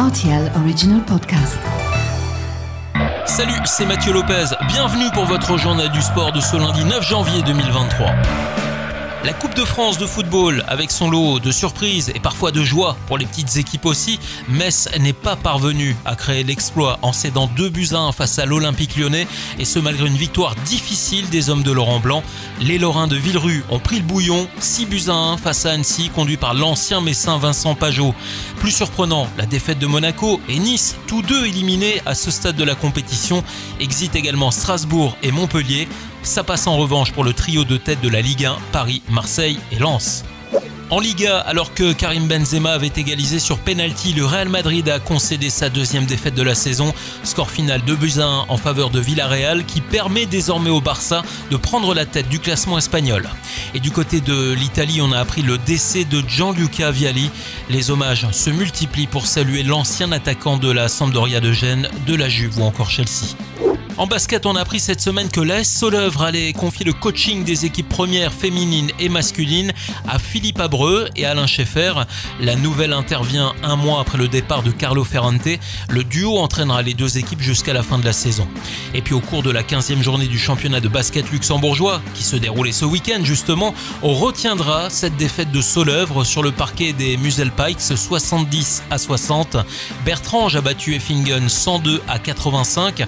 RTL Original Podcast. Salut, c'est Mathieu Lopez. Bienvenue pour votre journal du sport de ce lundi 9 janvier 2023. La Coupe de France de football, avec son lot de surprises et parfois de joie pour les petites équipes aussi, Metz n'est pas parvenu à créer l'exploit en cédant 2 buts à 1 face à l'Olympique lyonnais, et ce malgré une victoire difficile des hommes de Laurent Blanc. Les Lorrains de Villerue ont pris le bouillon, 6 buts à 1 face à Annecy, conduit par l'ancien messin Vincent Pajot. Plus surprenant, la défaite de Monaco et Nice, tous deux éliminés à ce stade de la compétition, exit également Strasbourg et Montpellier. Ça passe en revanche pour le trio de tête de la Ligue 1, Paris, Marseille et Lens. En Liga, alors que Karim Benzema avait égalisé sur penalty, le Real Madrid a concédé sa deuxième défaite de la saison. Score final 2 buts à 1 en faveur de Villarreal qui permet désormais au Barça de prendre la tête du classement espagnol. Et du côté de l'Italie, on a appris le décès de Gianluca Vialli. Les hommages se multiplient pour saluer l'ancien attaquant de la Sampdoria de Gênes, de la Juve ou encore Chelsea. En basket, on a appris cette semaine que l'AS Soleuvre allait confier le coaching des équipes premières féminines et masculines à Philippe Abreu et Alain Schaeffer. La nouvelle intervient un mois après le départ de Carlo Ferrante. Le duo entraînera les deux équipes jusqu'à la fin de la saison. Et puis au cours de la 15e journée du championnat de basket luxembourgeois, qui se déroulait ce week-end justement, on retiendra cette défaite de Soleuvre sur le parquet des Musel Pikes 70 à 60. Bertrange a battu Effingen 102 à 85.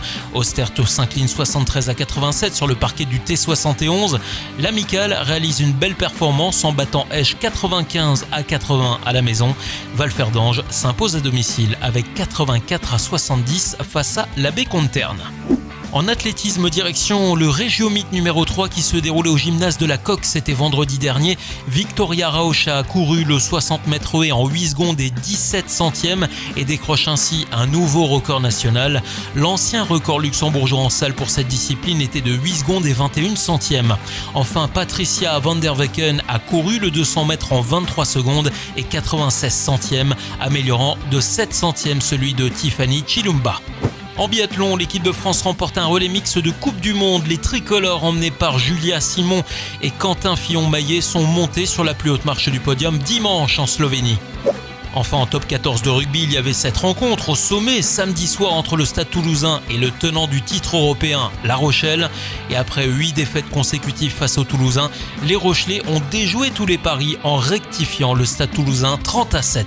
Osterto s'incline 73 à 87 sur le parquet du T71. L'Amical réalise une belle performance en battant Esch 95 à 80 à la maison. Valferdange s'impose à domicile avec 84 à 70 face à l'abbé Comterne. En athlétisme direction le Régiomite numéro 3 qui se déroulait au gymnase de la Coque, c'était vendredi dernier. Victoria Rauch a couru le 60 mètres et en 8 secondes et 17 centièmes et décroche ainsi un nouveau record national. L'ancien record luxembourgeois en salle pour cette discipline était de 8 secondes et 21 centièmes. Enfin, Patricia van der Wecken a couru le 200 mètres en 23 secondes et 96 centièmes, améliorant de 7 centièmes celui de Tiffany Chilumba. En biathlon, l'équipe de France remporte un relais mix de Coupe du Monde. Les tricolores emmenés par Julia Simon et Quentin Fillon-Maillet sont montés sur la plus haute marche du podium dimanche en Slovénie. Enfin, en top 14 de rugby, il y avait cette rencontre au sommet samedi soir entre le Stade toulousain et le tenant du titre européen, La Rochelle. Et après 8 défaites consécutives face aux Toulousains, les Rochelais ont déjoué tous les paris en rectifiant le Stade toulousain 30 à 7.